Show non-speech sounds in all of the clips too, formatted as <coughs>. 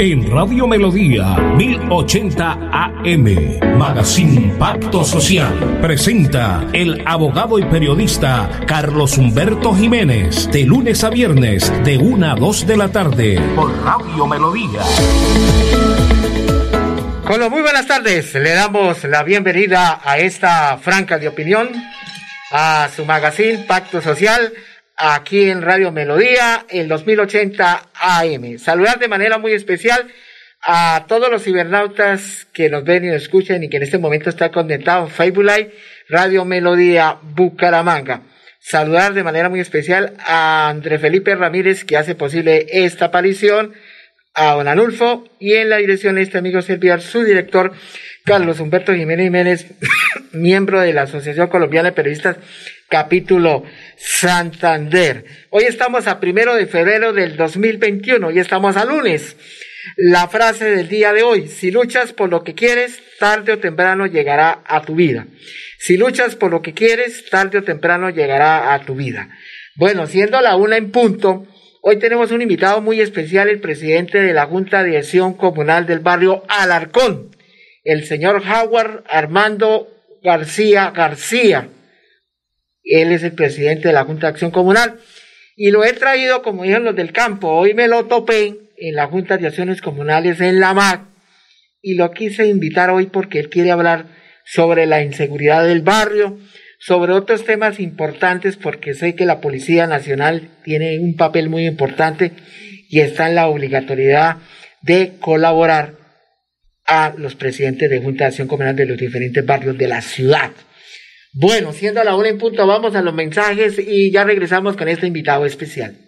En Radio Melodía 1080 AM, Magazine Pacto Social, presenta el abogado y periodista Carlos Humberto Jiménez, de lunes a viernes, de 1 a 2 de la tarde, por Radio Melodía. Con muy buenas tardes, le damos la bienvenida a esta franca de opinión, a su magazine Pacto Social, aquí en Radio Melodía, el 2080 AM. Saludar de manera muy especial a todos los cibernautas que nos ven y nos escuchan y que en este momento están conectados en Facebook Radio Melodía Bucaramanga. Saludar de manera muy especial a André Felipe Ramírez que hace posible esta aparición a don Anulfo y en la dirección de este amigo servidor, su director, Carlos Humberto Jiménez Jiménez, <coughs> miembro de la Asociación Colombiana de Periodistas, capítulo Santander. Hoy estamos a primero de febrero del 2021 y estamos a lunes. La frase del día de hoy, si luchas por lo que quieres, tarde o temprano llegará a tu vida. Si luchas por lo que quieres, tarde o temprano llegará a tu vida. Bueno, siendo la una en punto, Hoy tenemos un invitado muy especial, el presidente de la Junta de Acción Comunal del barrio Alarcón, el señor Howard Armando García García. Él es el presidente de la Junta de Acción Comunal y lo he traído, como dijeron los del campo, hoy me lo topé en la Junta de Acciones Comunales en la MAC y lo quise invitar hoy porque él quiere hablar sobre la inseguridad del barrio, sobre otros temas importantes porque sé que la Policía Nacional tiene un papel muy importante y está en la obligatoriedad de colaborar a los presidentes de Junta de Acción Comunal de los diferentes barrios de la ciudad. Bueno, siendo la una en punto, vamos a los mensajes y ya regresamos con este invitado especial.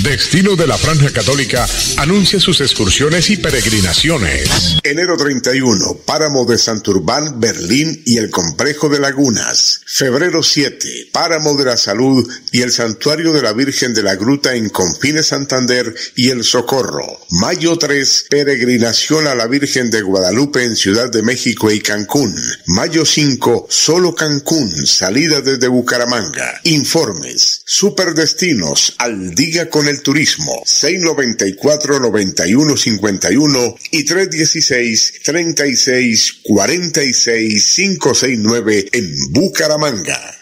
Destino de la Franja Católica anuncia sus excursiones y peregrinaciones. Enero 31, Páramo de Santurbán, Berlín y el Complejo de Lagunas. Febrero 7, Páramo de la Salud y el Santuario de la Virgen de la Gruta en Confines Santander y El Socorro. Mayo 3, peregrinación a la Virgen de Guadalupe en Ciudad de México y Cancún. Mayo 5, solo Cancún, salida desde Bucaramanga. Informes, superdestinos, al con el turismo. 694-9151 y 316-3646-569 en Bucaramanga.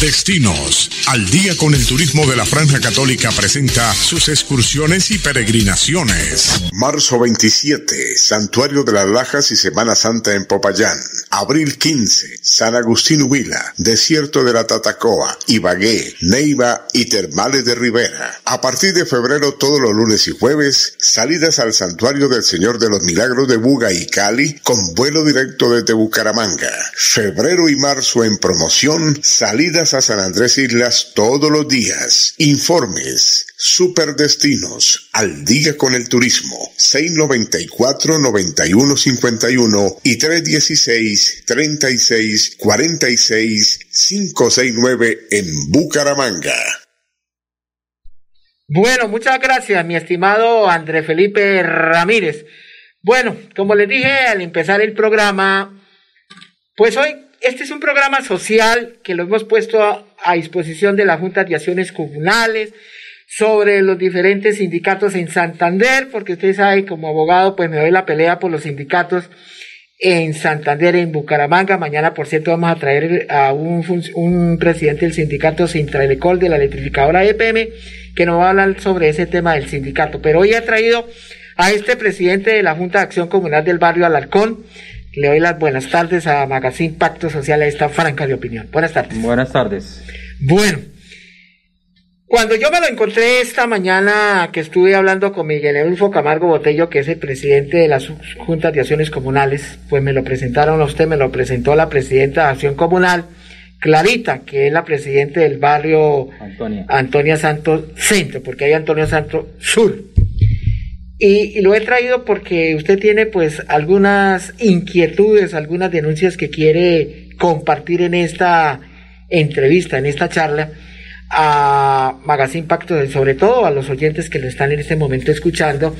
Destinos. Al día con el turismo de la Franja Católica presenta sus excursiones y peregrinaciones. Marzo 27, Santuario de las Lajas y Semana Santa en Popayán. Abril 15, San Agustín Huila, Desierto de la Tatacoa, Ibagué, Neiva y Termales de Rivera. A partir de febrero, todos los lunes y jueves, salidas al Santuario del Señor de los Milagros de Buga y Cali con vuelo directo desde Bucaramanga. Febrero y marzo en promoción, salidas a San Andrés Islas todos los días. Informes, superdestinos, al día con el turismo. 694-9151 y 316-3646-569 en Bucaramanga. Bueno, muchas gracias, mi estimado André Felipe Ramírez. Bueno, como les dije al empezar el programa, pues hoy este es un programa social que lo hemos puesto a, disposición de la Junta de Acciones Comunales sobre los diferentes sindicatos en Santander, porque usted sabe, como abogado, pues me doy la pelea por los sindicatos en Santander, en Bucaramanga. Mañana, por cierto, vamos a traer a un, presidente del sindicato Sintraelecol de la electrificadora EPM, que nos va a hablar sobre ese tema del sindicato. Pero hoy ha traído a este presidente de la Junta de Acción Comunal del barrio Alarcón, le doy las buenas tardes a Magazine Pacto Social a esta franca de opinión. Buenas tardes. Buenas tardes. Bueno, cuando yo me lo encontré esta mañana que estuve hablando con Miguel Adolfo Camargo Botello, que es el presidente de las juntas de acciones comunales, pues me lo presentaron a usted, me lo presentó la presidenta de Acción Comunal, Clarita, que es la presidenta del barrio Antonia, Antonia Santos Centro, porque hay Antonio Santos Sur. Y, lo he traído porque usted tiene pues algunas inquietudes, algunas denuncias que quiere compartir en esta entrevista, en esta charla a Magazine Pacto, sobre todo a los oyentes que lo están en este momento escuchando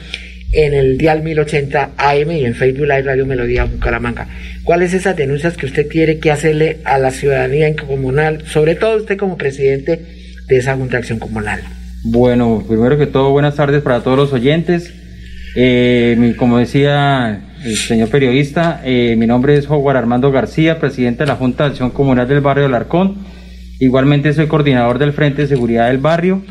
en el Dial 1080 AM y en Facebook Live Radio Melodía Bucaramanga. ¿Cuáles esas denuncias que usted quiere que hacerle a la ciudadanía comunal, sobre todo usted como presidente de esa Junta de Acción Comunal? Bueno, primero que todo, buenas tardes para todos los oyentes. Eh, como decía el señor periodista, eh, mi nombre es Howard Armando García, presidente de la Junta de Acción Comunal del Barrio Alarcón. Igualmente soy coordinador del Frente de Seguridad del Barrio.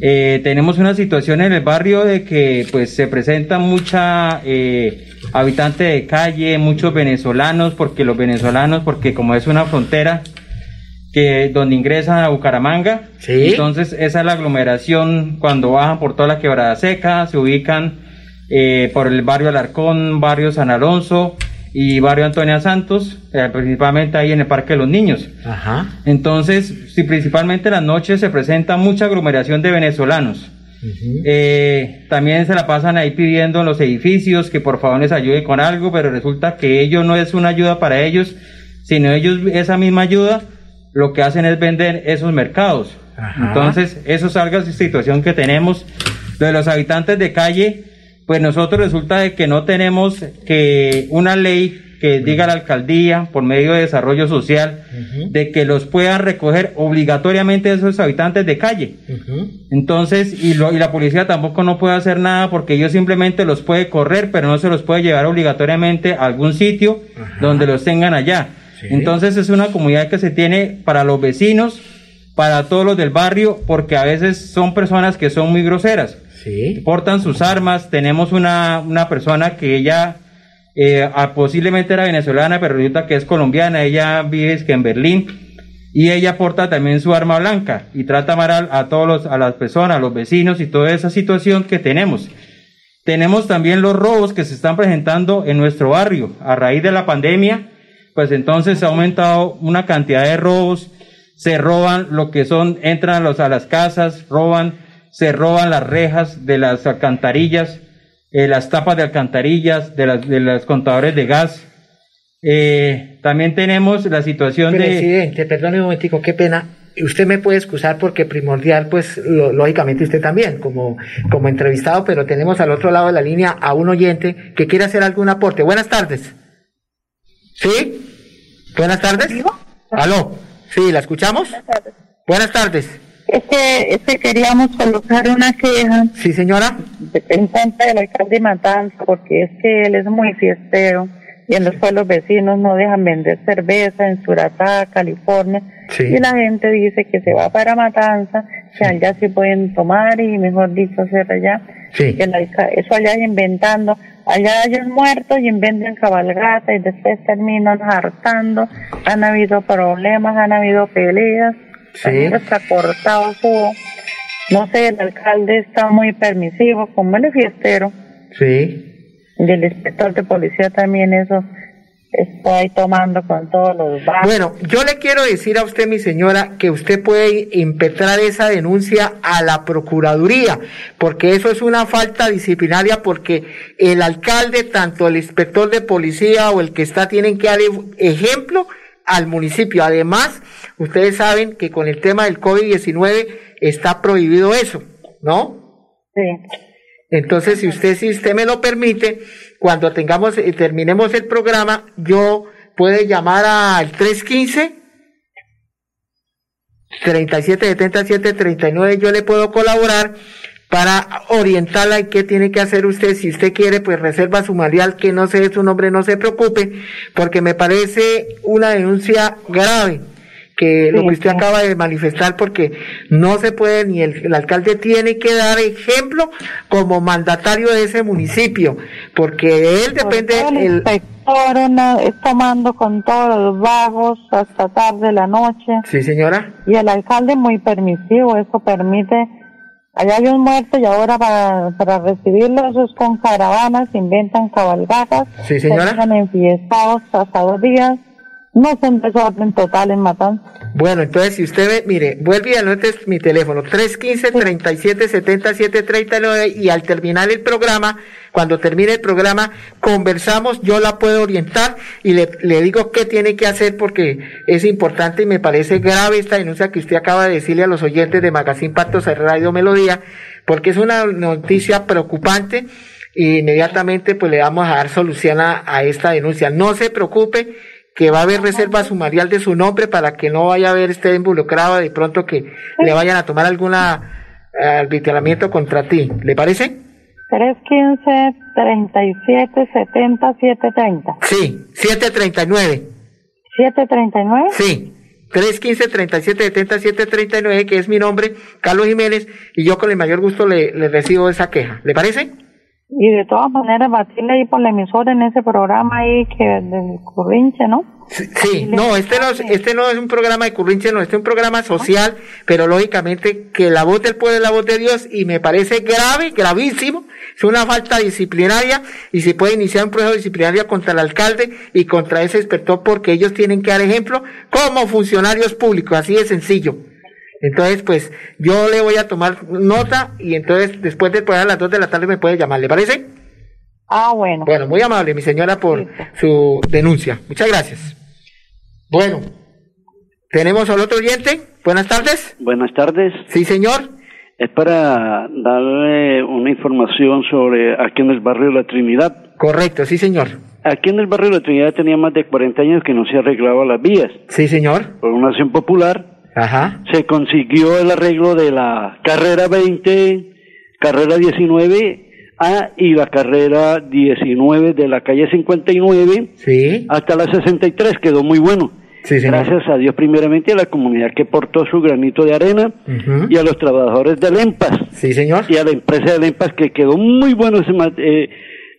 Eh, tenemos una situación en el barrio de que pues se presenta mucha eh, habitante de calle, muchos venezolanos, porque los venezolanos, porque como es una frontera que donde ingresan a Bucaramanga, entonces esa es la aglomeración cuando bajan por toda la quebrada seca, se ubican eh, por el barrio Alarcón, barrio San Alonso, y Barrio Antonia Santos, eh, principalmente ahí en el Parque de los Niños. Ajá. Entonces, sí, principalmente en las noches se presenta mucha aglomeración de venezolanos. Eh, también se la pasan ahí pidiendo en los edificios que por favor les ayude con algo, pero resulta que ello no es una ayuda para ellos, sino ellos esa misma ayuda lo que hacen es vender esos mercados. Entonces, eso es algo situación que tenemos de los habitantes de calle pues nosotros resulta de que no tenemos que una ley que diga la alcaldía por medio de desarrollo social de que los puedan recoger obligatoriamente esos habitantes de calle. Entonces, y, lo, y la policía tampoco no puede hacer nada porque ellos simplemente los puede correr, pero no se los puede llevar obligatoriamente a algún sitio donde los tengan allá. Entonces es una comunidad que se tiene para los vecinos, para todos los del barrio, porque a veces son personas que son muy groseras portan sus armas. Tenemos una, una persona que ella eh, posiblemente era venezolana, pero resulta que es colombiana. Ella vive en Berlín y ella porta también su arma blanca y trata mal a, a todos los, a las personas, a los vecinos y toda esa situación que tenemos. Tenemos también los robos que se están presentando en nuestro barrio a raíz de la pandemia, pues entonces ha aumentado una cantidad de robos, se roban lo que son, entran los, a las casas, roban se roban las rejas de las alcantarillas, eh, las tapas de alcantarillas, de, las, de los contadores de gas. Eh, también tenemos la situación de... Presidente, perdone un momentico, qué pena. Usted me puede excusar porque primordial, pues lógicamente usted también, como, como entrevistado, pero tenemos al otro lado de la línea a un oyente que quiere hacer algún aporte. Buenas tardes. ¿Sí? Buenas tardes. ¿Aló? Sí, ¿la escuchamos? Buenas tardes. Buenas tardes. Es que, es que queríamos colocar una queja. Sí, señora. En contra del alcalde Matanza, porque es que él es muy fiestero y en los pueblos vecinos no dejan vender cerveza en Suratá, California. Y la gente dice que se va para Matanza, que allá sí pueden tomar y mejor dicho hacer allá. Sí. Que eso allá es inventando. Allá hay un muerto y inventan cabalgata y después terminan hartando. Han habido problemas, han habido peleas Sí. Está cortado No sé, el alcalde está muy permisivo, como el fiestero. Sí. Y el inspector de policía también eso está ahí tomando con todos los barrios. Bueno, yo le quiero decir a usted, mi señora, que usted puede impetrar esa denuncia a la Procuraduría, porque eso es una falta disciplinaria, porque el alcalde, tanto el inspector de policía o el que está, tienen que dar ejemplo al municipio. Además, ustedes saben que con el tema del COVID-19 está prohibido eso, ¿no? Sí. Entonces, si usted, si usted me lo permite, cuando tengamos, eh, terminemos el programa, yo puede llamar al 315 3777 39, yo le puedo colaborar para orientarla en qué tiene que hacer usted. Si usted quiere, pues reserva su material, que no sé su nombre, no se preocupe, porque me parece una denuncia grave que lo que usted acaba de manifestar porque no se puede ni el, alcalde tiene que dar ejemplo como mandatario de ese municipio porque de él depende el, el inspector es tomando con todos los vagos hasta tarde de la noche. Sí señora. Y el alcalde muy permisivo eso permite hay un muerto y ahora para, para recibirlos es con caravanas, inventan cabalgatas. Sí, señora. Están enfiestados hasta dos días No son desorden total en Matanza. Bueno, entonces si usted ve, mire, vuelve y anote mi teléfono, 315-3777-39 y al terminar el programa, cuando termine el programa, conversamos, yo la puedo orientar y le, le digo qué tiene que hacer porque es importante y me parece grave esta denuncia que usted acaba de decirle a los oyentes de Magazine Pactos Radio Melodía, porque es una noticia preocupante y inmediatamente pues le vamos a dar solución a, a esta denuncia. No se preocupe que va a haber reserva sumarial de su nombre para que no vaya a haber esté involucrado de pronto que le vayan a tomar alguna eh, arbitramiento contra ti. ¿Le parece? 315 37 70 730. Sí, 739. 739? Sí. 315 37 70 739, que es mi nombre, Carlos Jiménez, y yo con el mayor gusto le, le recibo esa queja. ¿Le parece? Y de todas maneras, batirle ahí por la emisora en ese programa ahí que del Currinche, ¿no? Sí, no, este no, es, este no es un programa de Currinche, no, este es un programa social, pero lógicamente que la voz del pueblo es la voz de Dios y me parece grave, gravísimo, es una falta disciplinaria y se puede iniciar un proceso disciplinario contra el alcalde y contra ese inspector porque ellos tienen que dar ejemplo como funcionarios públicos, así de sencillo. Entonces, pues yo le voy a tomar nota y entonces después de a las 2 de la tarde me puede llamar, ¿le parece? Ah, bueno. Bueno, muy amable, mi señora, por su denuncia. Muchas gracias. Bueno, tenemos al otro oyente. Buenas tardes. Buenas tardes. Sí, señor. Es para darle una información sobre aquí en el barrio La Trinidad. Correcto, sí, señor. Aquí en el barrio La Trinidad tenía más de 40 años que no se arreglaba las vías. Sí, señor. Por una acción popular Ajá. se consiguió el arreglo de la carrera 20, carrera 19 A y la carrera 19 de la calle 59 Sí. hasta la 63, quedó muy bueno. Sí. Gracias a Dios primeramente a la comunidad que portó su granito de arena y a los trabajadores del EMPAS Sí, señor. y a la empresa del EMPAS que quedó muy bueno ese, eh,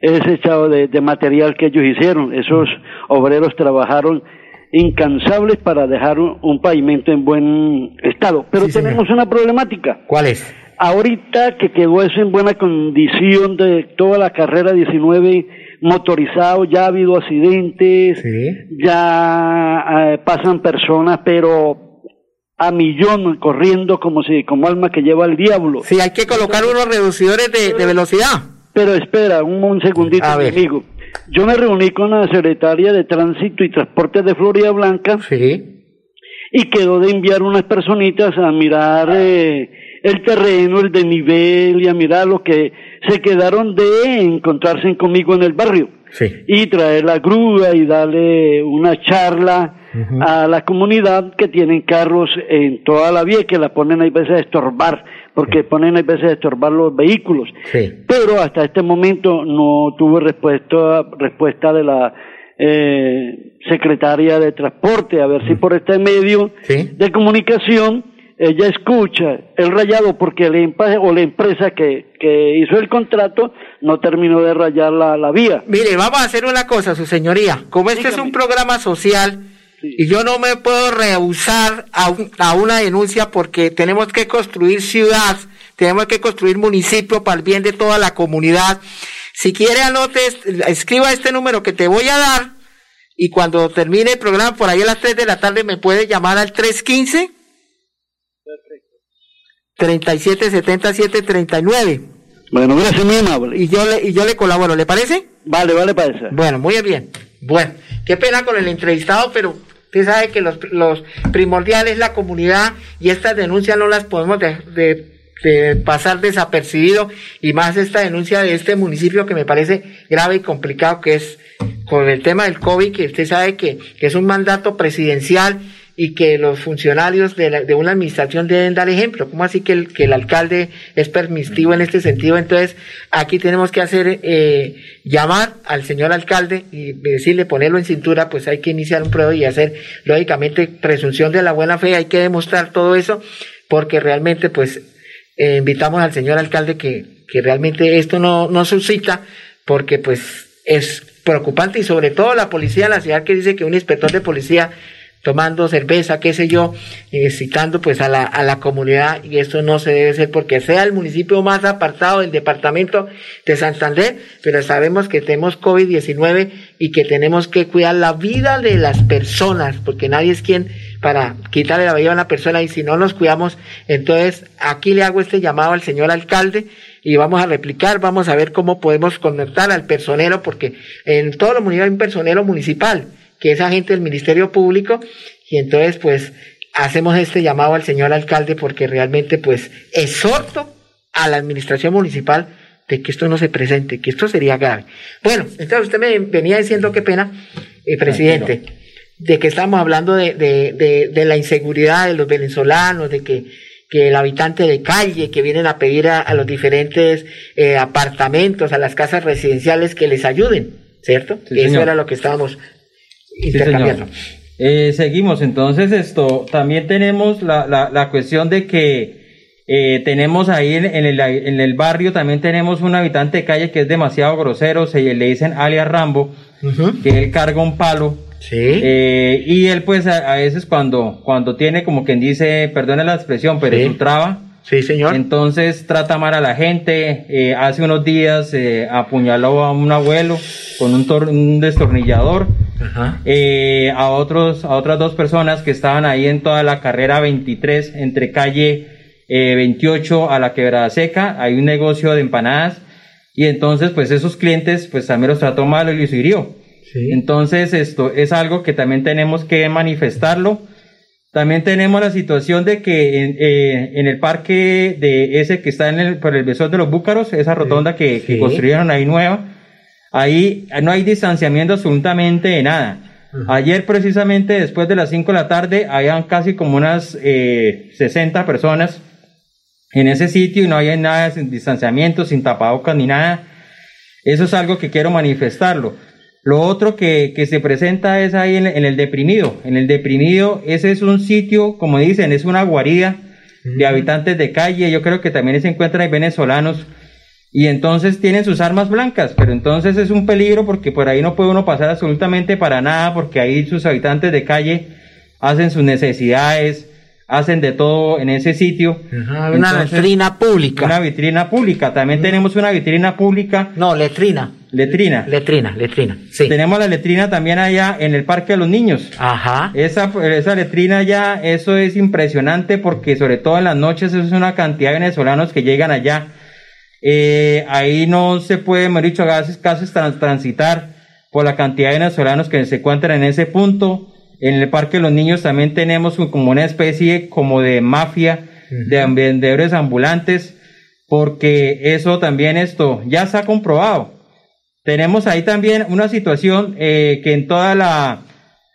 ese echado de, de material que ellos hicieron. Esos obreros trabajaron incansables para dejar un, un pavimento en buen estado. Pero Sí, señor. tenemos una problemática. ¿Cuál es? Ahorita que quedó eso en buena condición de toda la carrera 19 motorizado, ya ha habido accidentes, Sí. ya eh, pasan personas, pero a millón corriendo como si como alma que lleva el diablo. Sí, hay que colocar unos reducidores de, de velocidad. Pero espera, un, un segundito, amigo. Yo me reuní con la secretaria de Tránsito y Transporte de Florida Blanca Sí. y quedó de enviar unas personitas a mirar eh, el terreno, el desnivel y a mirar lo que se quedaron de encontrarse conmigo en el barrio Sí. y traer la grúa y darle una charla A la comunidad que tienen carros en toda la vía y que la ponen a veces a estorbar, porque ponen a veces a estorbar los vehículos. Sí. Pero hasta este momento no tuve respuesta, respuesta de la eh, secretaria de Transporte, a ver si por este medio Sí. de comunicación ella escucha el rayado porque el empa- o la empresa que, que hizo el contrato no terminó de rayar la, la vía. Mire, vamos a hacer una cosa, su señoría. Como este es un programa social Sí. y yo no me puedo rehusar a, un- a una denuncia porque tenemos que construir ciudad, tenemos que construir municipio para el bien de toda la comunidad. Si quiere anote, escriba este número que te voy a dar y cuando termine el programa por ahí a las 3 de la tarde me puede llamar al 315 377739 Bueno, gracias, muy amable. y yo le y yo le colaboro, ¿le parece? Vale, vale, para eso. Bueno, muy bien. Bueno, qué pena con el entrevistado, pero usted sabe que los, los primordiales es la comunidad y estas denuncias no las podemos de, de- de pasar desapercibido y más esta denuncia de este municipio que me parece grave y complicado que es con el tema del COVID, que usted sabe que, que es un mandato presidencial y que los funcionarios de, la- de una administración deben dar ejemplo. ¿Cómo así que el, que el alcalde es permisivo en este sentido? Entonces, aquí tenemos que hacer, eh, llamar al señor alcalde y decirle, ponerlo en cintura, pues hay que iniciar un prueba y hacer, lógicamente, presunción de la buena fe, hay que demostrar todo eso, porque realmente, pues, eh, invitamos al señor alcalde que, que realmente esto no, no suscita, porque pues es preocupante y sobre todo la policía de la ciudad que dice que un inspector de policía tomando cerveza, qué sé yo, citando pues a la, a la comunidad y eso no se debe hacer porque sea el municipio más apartado del departamento de Santander, pero sabemos que tenemos COVID-19 y que tenemos que cuidar la vida de las personas porque nadie es quien para quitarle la vida a una persona y si no nos cuidamos, entonces aquí le hago este llamado al señor alcalde y vamos a replicar, vamos a ver cómo podemos conectar al personero porque en todos los municipios hay un personero municipal que es agente del Ministerio Público, y entonces pues hacemos este llamado al señor alcalde porque realmente pues exhorto a la administración municipal de que esto no se presente, que esto sería grave. Bueno, entonces usted me venía diciendo qué pena, eh, presidente, de que estamos hablando de, de, de, la inseguridad de los venezolanos, de que, que el habitante de calle que vienen a pedir a, los diferentes eh, apartamentos, a las casas residenciales que les ayuden, ¿cierto? Eso era lo que estábamos eh, seguimos, entonces esto, también tenemos la, la, la cuestión de que eh, tenemos ahí en, el, en, el, barrio, también tenemos un habitante de calle que es demasiado grosero, se le dicen alias Rambo, que él carga un palo. Sí. Eh, y él pues a, veces cuando, cuando tiene como quien dice, perdone la expresión, pero es un traba, Sí, señor. Entonces trata mal a la gente. Eh, hace unos días eh, apuñaló a un abuelo con un, un destornillador. Ajá. Eh, a otros, a otras dos personas que estaban ahí en toda la carrera 23 entre calle 28 a la Quebrada Seca. Hay un negocio de empanadas y entonces pues esos clientes pues también los trató mal y los hirió. Sí. Entonces esto es algo que también tenemos que manifestarlo también tenemos la situación de que en, eh, en, el parque de ese que está en el, por el besón de los Búcaros, esa rotonda que, que, construyeron ahí nueva, ahí no hay distanciamiento absolutamente de nada. Ayer precisamente después de las 5 de la tarde, habían casi como unas eh, 60 personas en ese sitio y no había nada sin distanciamiento, sin tapabocas ni nada. Eso es algo que quiero manifestarlo. Lo otro que, que se presenta es ahí en, el deprimido. En el deprimido, ese es un sitio, como dicen, es una guarida de habitantes de calle. Yo creo que también se encuentran venezolanos. Y entonces tienen sus armas blancas, pero entonces es un peligro porque por ahí no puede uno pasar absolutamente para nada, porque ahí sus habitantes de calle hacen sus necesidades, hacen de todo en ese sitio. una vitrina pública. Una vitrina pública. También tenemos una vitrina pública. No, letrina. Letrina. Letrina, letrina. Sí. Tenemos la letrina también allá en el Parque de los Niños. Ajá. Esa, esa letrina ya, eso es impresionante porque sobre todo en las noches eso es una cantidad de venezolanos que llegan allá. Eh, ahí no se puede, hemos dicho, casi, casi transitar por la cantidad de venezolanos que se encuentran en ese punto. En el Parque de los Niños también tenemos como una especie como de mafia de vendedores ambulantes porque eso también esto ya se ha comprobado tenemos ahí también una situación eh, que en toda la,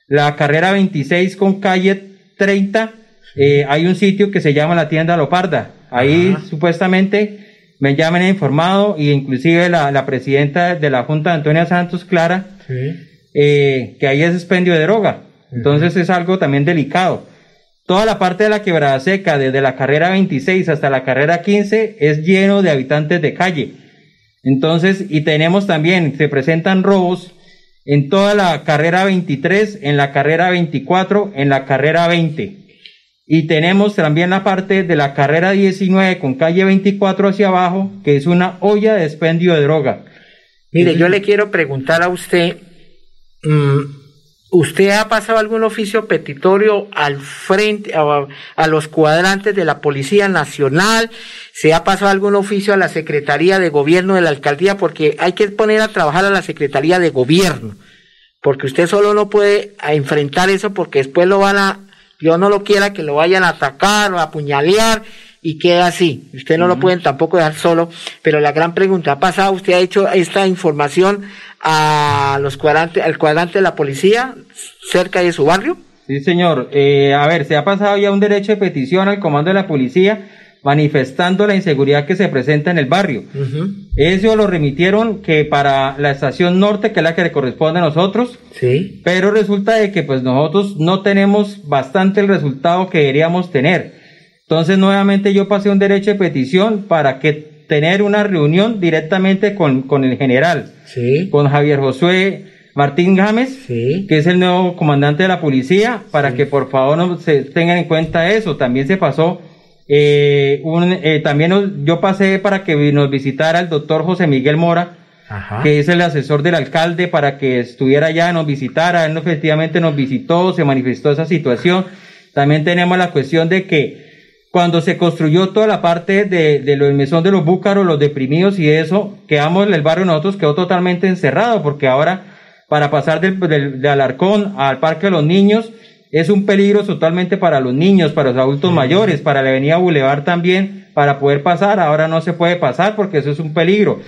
la, carrera 26 con calle 30 eh, hay un sitio que se llama la tienda Loparda. Ahí supuestamente me llaman e informado y inclusive la, la, presidenta de la Junta, Antonia Santos Clara, eh, que ahí es expendio de droga. Entonces es algo también delicado. Toda la parte de la quebrada seca, desde la carrera 26 hasta la carrera 15, es lleno de habitantes de calle. Entonces, y tenemos también, se presentan robos en toda la carrera 23, en la carrera 24, en la carrera 20. Y tenemos también la parte de la carrera 19 con calle 24 hacia abajo, que es una olla de expendio de droga. Mire, yo le quiero preguntar a usted, mm, ¿Usted ha pasado algún oficio petitorio al frente, a, los cuadrantes de la Policía Nacional? ¿Se ha pasado algún oficio a la Secretaría de Gobierno de la Alcaldía? Porque hay que poner a trabajar a la Secretaría de Gobierno. Porque usted solo no puede enfrentar eso porque después lo van a, yo no lo quiera que lo vayan a atacar o a apuñalear y queda así. Usted no lo pueden tampoco dejar solo, pero la gran pregunta, ¿ha pasado? ¿Usted ha hecho esta información a los cuadrantes, al cuadrante de la policía cerca de su barrio? Sí, señor. Eh, a ver, se ha pasado ya un derecho de petición al comando de la policía manifestando la inseguridad que se presenta en el barrio. Eso lo remitieron que para la estación norte, que es la que le corresponde a nosotros. Sí. Pero resulta de que pues nosotros no tenemos bastante el resultado que deberíamos tener. Entonces, nuevamente yo pasé un derecho de petición para que tener una reunión directamente con, con el general, sí. con Javier Josué Martín Gámez, que es el nuevo comandante de la policía, para que por favor no se tengan en cuenta eso. También se pasó, eh, un, eh, también yo pasé para que nos visitara el doctor José Miguel Mora, que es el asesor del alcalde, para que estuviera allá, nos visitara. Él efectivamente nos visitó, se manifestó esa situación. También tenemos la cuestión de que cuando se construyó toda la parte de, de lo del mesón de los búcaros, los deprimidos y eso, quedamos en el barrio nosotros quedó totalmente encerrado, porque ahora para pasar del, del, Alarcón al Parque de los Niños es un peligro totalmente para los niños, para los adultos mayores, para la avenida Boulevard también, para poder pasar, ahora no se puede pasar porque eso es un peligro.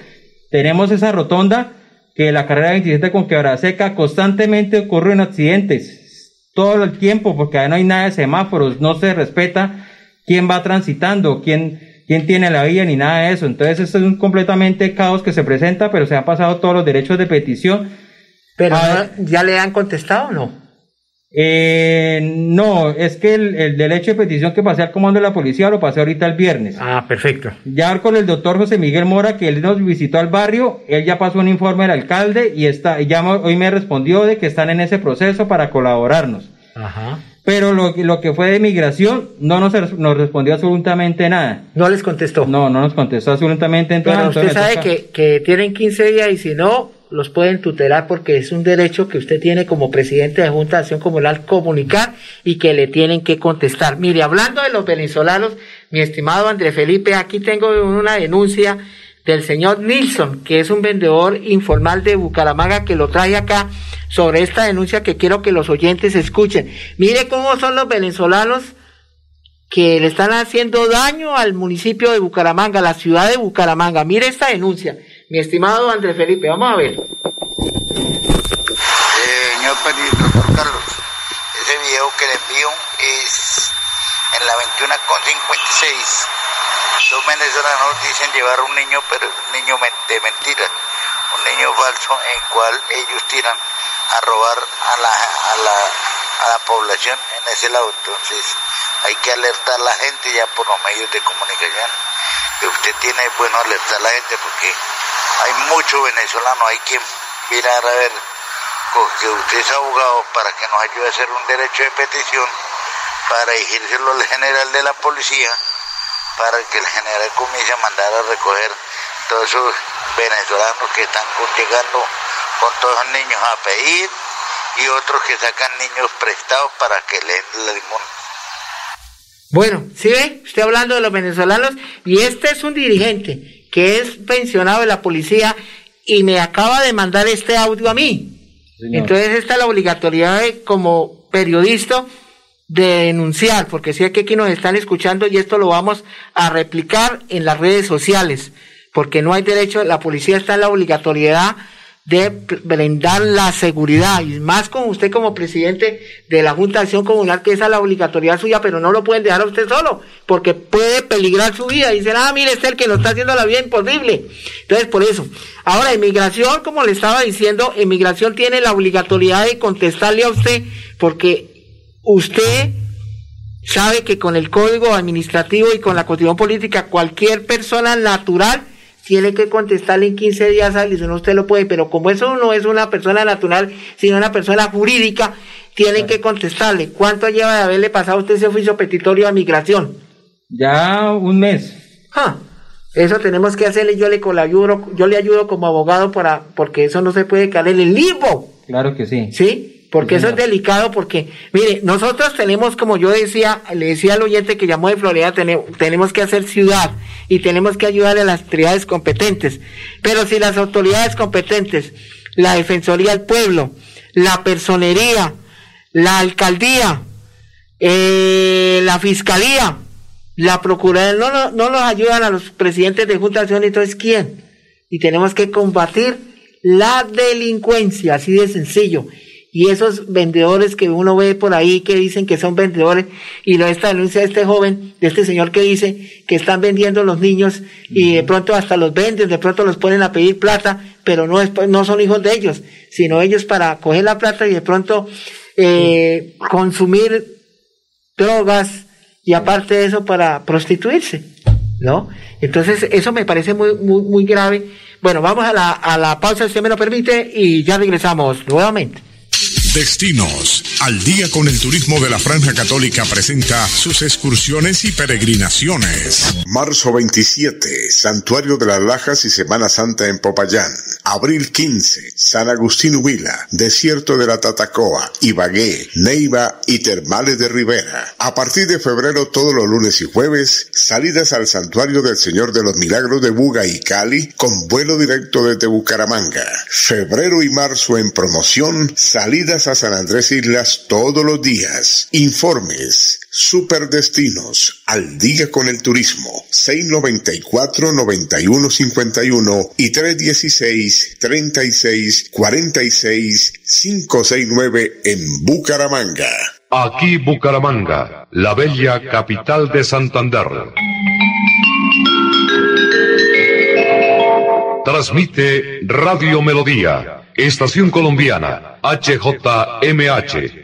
Tenemos esa rotonda que la carrera 27 con quebrada seca constantemente ocurren accidentes, todo el tiempo, porque ahí no hay nada de semáforos, no se respeta quién va transitando, quién, quién tiene la vía, ni nada de eso. Entonces, esto es un completamente caos que se presenta, pero se han pasado todos los derechos de petición. ¿Pero ah, ya le han contestado o no? Eh, no, es que el, derecho de petición que pasé al comando de la policía lo pasé ahorita el viernes. Ah, perfecto. Ya con el doctor José Miguel Mora, que él nos visitó al barrio, él ya pasó un informe al alcalde y está, ya hoy me respondió de que están en ese proceso para colaborarnos. Ajá pero lo, lo que fue de migración no nos, nos respondió absolutamente nada. ¿No les contestó? No, no nos contestó absolutamente nada. Pero usted sabe que, que tienen 15 días y si no, los pueden tutelar porque es un derecho que usted tiene como presidente de Junta de Acción Comunal comunicar y que le tienen que contestar. Mire, hablando de los venezolanos, mi estimado André Felipe, aquí tengo una denuncia del señor Nilsson, que es un vendedor informal de Bucaramanga que lo trae acá sobre esta denuncia que quiero que los oyentes escuchen. Mire cómo son los venezolanos que le están haciendo daño al municipio de Bucaramanga, la ciudad de Bucaramanga. Mire esta denuncia, mi estimado Andrés Felipe, vamos a ver. Señor doctor Carlos, ese video que le envío es en la 21 con 56 Dos venezolanos dicen llevar un niño, pero es un niño de mentira, un niño falso en el cual ellos tiran a robar a la, a la, a la población en ese lado. Entonces hay que alertar a la gente ya por los medios de comunicación. Usted tiene, bueno, alertar a la gente porque hay mucho venezolano, hay que mirar a ver que usted es abogado para que nos ayude a hacer un derecho de petición para dirigírselo al general de la policía para que el general comience a mandar a recoger todos esos venezolanos que están llegando con todos los niños a pedir y otros que sacan niños prestados para que le den la limón. Bueno, ¿sí? Usted hablando de los venezolanos y este es un dirigente que es pensionado de la policía y me acaba de mandar este audio a mí. Entonces esta es la obligatoriedad de, como periodista de denunciar, porque sé que aquí nos están escuchando y esto lo vamos a replicar en las redes sociales, porque no hay derecho, la policía está en la obligatoriedad de brindar la seguridad y más con usted como presidente de la Junta de Acción Comunal que esa es la obligatoriedad suya pero no lo pueden dejar a usted solo porque puede peligrar su vida. Y dicen ah mire es el que nos está haciendo la vida imposible entonces por eso. Ahora inmigración como le estaba diciendo inmigración tiene la obligatoriedad de contestarle a usted porque usted sabe que con el código administrativo y con la constitución política, cualquier persona natural tiene que contestarle en 15 días hábiles, no usted lo puede, pero como eso no es una persona natural, sino una persona jurídica, tiene que contestarle. ¿Cuánto lleva de haberle pasado a usted ese oficio petitorio a migración? Ya un mes. Ah, eso tenemos que hacerle, yo le ayudo yo le ayudo como abogado para, porque eso no se puede caer en el limbo. Claro que sí. ¿Sí? Porque eso es delicado, porque, mire, nosotros tenemos, como yo decía, le decía al oyente que llamó de Florida, tenemos, tenemos que hacer ciudad y tenemos que ayudar a las autoridades competentes. Pero si las autoridades competentes, la Defensoría del Pueblo, la Personería, la Alcaldía, eh, la Fiscalía, la Procuraduría, no, no, nos ayudan a los presidentes de Junta de entonces ¿quién? Y tenemos que combatir la delincuencia, así de sencillo y esos vendedores que uno ve por ahí que dicen que son vendedores y lo esta denuncia de este joven, de este señor que dice que están vendiendo los niños y de pronto hasta los venden, de pronto los ponen a pedir plata, pero no, es, no son hijos de ellos, sino ellos para coger la plata y de pronto eh, consumir drogas y aparte de eso para prostituirse, ¿no? Entonces eso me parece muy, muy, muy grave Bueno, vamos a la, a la pausa, si me lo permite, y ya regresamos nuevamente. Destinos. Al día con el turismo de la Franja Católica presenta sus excursiones y peregrinaciones. Marzo 27, Santuario de las Lajas y Semana Santa en Popayán. Abril 15, San Agustín Huila, Desierto de la Tatacoa, Ibagué, Neiva y Termales de Rivera. A partir de febrero, todos los lunes y jueves, salidas al Santuario del Señor de los Milagros de Buga y Cali con vuelo directo desde Bucaramanga. Febrero y marzo en promoción, salidas a San Andrés Islas todos los días. Informes. Superdestinos. Al día con el turismo. 694-9151 y 316-3646-569 en Bucaramanga. Aquí Bucaramanga, la bella capital de Santander. Transmite Radio Melodía Estación Colombiana, HJMH,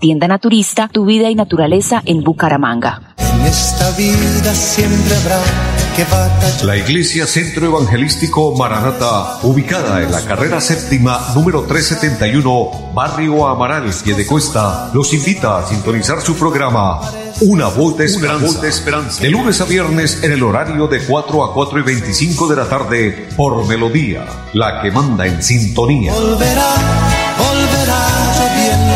Tienda Naturista, tu vida y naturaleza en Bucaramanga. En esta vida siempre habrá la Iglesia Centro Evangelístico Maranata, ubicada en la carrera séptima número 371, Barrio Amaral, de Cuesta, los invita a sintonizar su programa Una Voz de Esperanza. esperanza. De lunes a viernes en el horario de 4 a 4 y 25 de la tarde por Melodía, la que manda en sintonía. Volverá,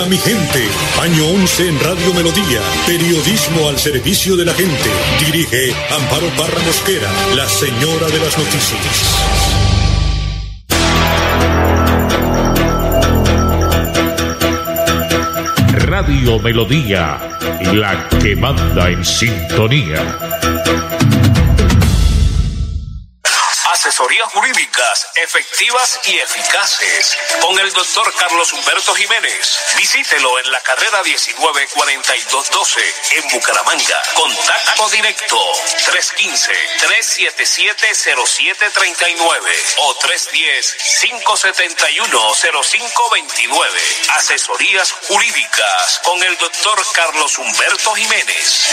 Hola mi gente. Año 11 en Radio Melodía. Periodismo al servicio de la gente. Dirige Amparo Parra Mosquera, la señora de las noticias. Radio Melodía, la que manda en sintonía. Asesorías jurídicas efectivas y eficaces con el doctor Carlos Humberto Jiménez. Visítelo en la carrera 194212 en Bucaramanga. Contacto directo 315-377-0739 o 310-571-0529. Asesorías jurídicas con el doctor Carlos Humberto Jiménez.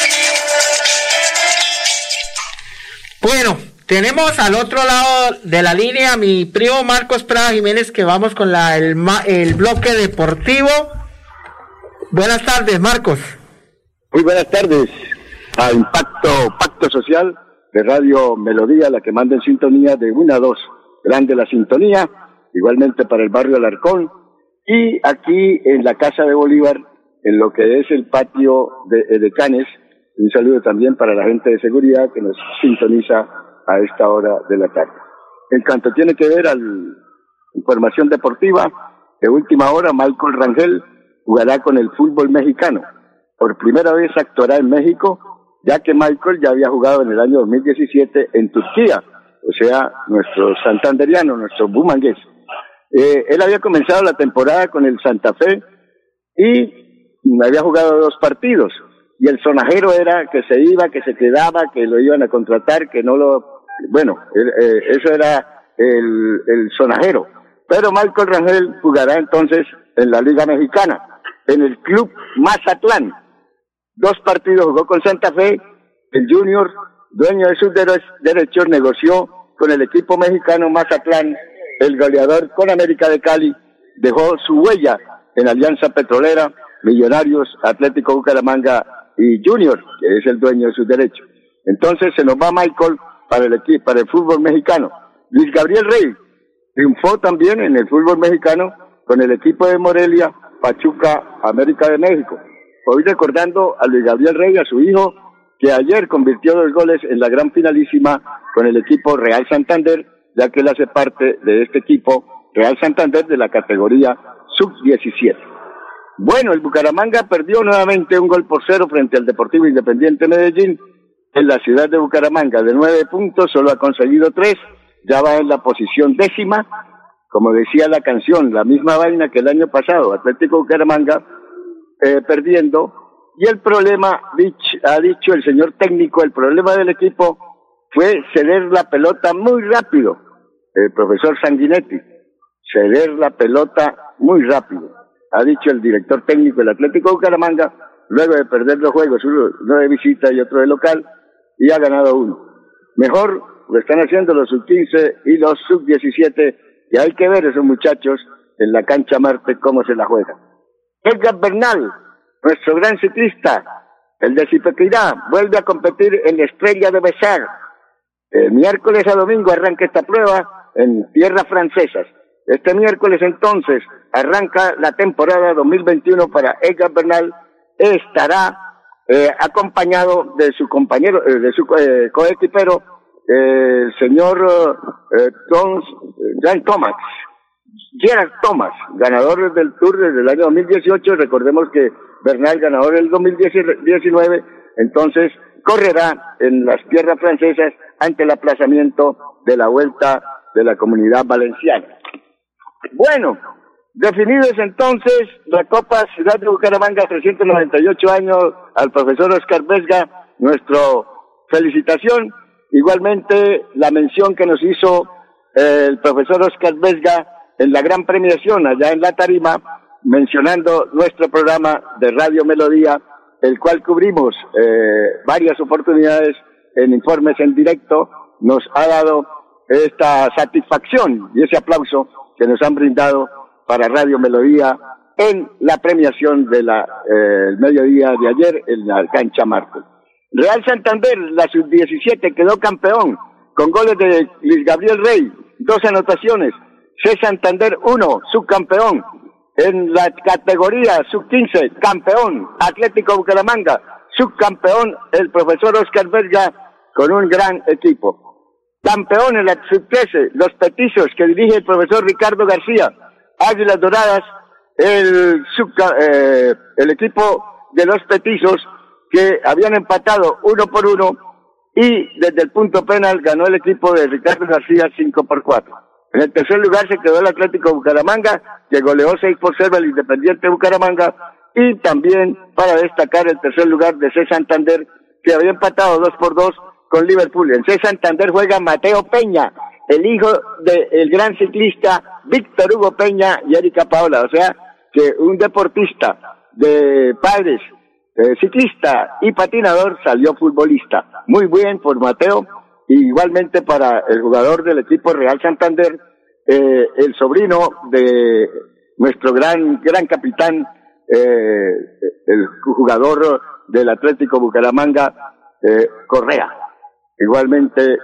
Bueno, tenemos al otro lado de la línea mi primo Marcos Prada Jiménez que vamos con la, el, el bloque deportivo. Buenas tardes, Marcos. Muy buenas tardes a Impacto Pacto Social de Radio Melodía, la que manda en sintonía de una a dos. Grande la sintonía, igualmente para el barrio Alarcón y aquí en la Casa de Bolívar, en lo que es el patio de, de Canes. Un saludo también para la gente de seguridad que nos sintoniza a esta hora de la tarde. En cuanto tiene que ver a información deportiva, de última hora, Michael Rangel jugará con el fútbol mexicano. Por primera vez actuará en México, ya que Michael ya había jugado en el año 2017 en Turquía, o sea, nuestro santanderiano, nuestro bumangués. Eh, él había comenzado la temporada con el Santa Fe y había jugado dos partidos. Y el sonajero era que se iba, que se quedaba, que lo iban a contratar, que no lo bueno, eh, eso era el, el sonajero. Pero Michael Rangel jugará entonces en la Liga Mexicana, en el Club Mazatlán. Dos partidos jugó con Santa Fe, el Junior, dueño de sus derechos, negoció con el equipo mexicano Mazatlán, el goleador con América de Cali, dejó su huella en Alianza Petrolera, Millonarios, Atlético Bucaramanga y Junior, que es el dueño de sus derechos. Entonces se nos va Michael para el equipo, para el fútbol mexicano. Luis Gabriel Rey triunfó también en el fútbol mexicano con el equipo de Morelia, Pachuca, América de México. Hoy recordando a Luis Gabriel Rey, a su hijo, que ayer convirtió dos goles en la gran finalísima con el equipo Real Santander, ya que él hace parte de este equipo Real Santander de la categoría sub-17. Bueno, el Bucaramanga perdió nuevamente un gol por cero frente al Deportivo Independiente Medellín en la ciudad de Bucaramanga. De nueve puntos solo ha conseguido tres, ya va en la posición décima. Como decía la canción, la misma vaina que el año pasado, Atlético Bucaramanga eh, perdiendo. Y el problema, ha dicho el señor técnico, el problema del equipo fue ceder la pelota muy rápido, el profesor Sanguinetti, ceder la pelota muy rápido, ha dicho el director técnico del Atlético Bucaramanga, luego de perder dos juegos, uno de visita y otro de local, y ha ganado uno. Mejor lo están haciendo los sub-15 y los sub-17, y hay que ver esos muchachos en la cancha Marte cómo se la juegan. Edgar Bernal, nuestro gran ciclista, el de Zipequirá, vuelve a competir en la Estrella de Besar. El miércoles a domingo arranca esta prueba en tierras francesas. Este miércoles entonces arranca la temporada 2021 para Edgar Bernal. Estará eh, acompañado de su compañero, eh, de su eh, coequipero, el señor Tom, Jan Thomas, Gerard Thomas, ganador del Tour desde el año 2018. Recordemos que Bernal, ganador del 2019, entonces correrá en las tierras francesas ante el aplazamiento de la vuelta de la comunidad valenciana. Bueno, definidos entonces la Copa Ciudad de Bucaramanga, 398 años al profesor Oscar Vesga, nuestro felicitación. Igualmente la mención que nos hizo el profesor Oscar Vesga en la gran premiación allá en la tarima, mencionando nuestro programa de Radio Melodía, el cual cubrimos eh, varias oportunidades en informes en directo, nos ha dado esta satisfacción y ese aplauso que nos han brindado para Radio Melodía en la premiación del eh, mediodía de ayer en la cancha Marco. Real Santander, la sub-17, quedó campeón con goles de Luis Gabriel Rey, dos anotaciones, C. Santander 1, subcampeón. En la categoría sub-15, campeón. Atlético Bucaramanga, subcampeón. El profesor Oscar Verga con un gran equipo. Campeón en la sub-13, los petizos que dirige el profesor Ricardo García. Águilas Doradas, el, eh, el equipo de los petizos que habían empatado uno por uno y desde el punto penal ganó el equipo de Ricardo García 5 por 4. En el tercer lugar se quedó el Atlético Bucaramanga, que goleó 6 por 0 al Independiente Bucaramanga, y también para destacar el tercer lugar de C. Santander, que había empatado 2 por 2 con Liverpool. En C. Santander juega Mateo Peña, el hijo del gran ciclista Víctor Hugo Peña y Erika Paola. O sea, que un deportista de padres, ciclista y patinador salió futbolista. Muy bien por Mateo igualmente para el jugador del equipo Real Santander, eh, el sobrino de nuestro gran, gran capitán, eh, el jugador del Atlético Bucaramanga, eh, Correa. Igualmente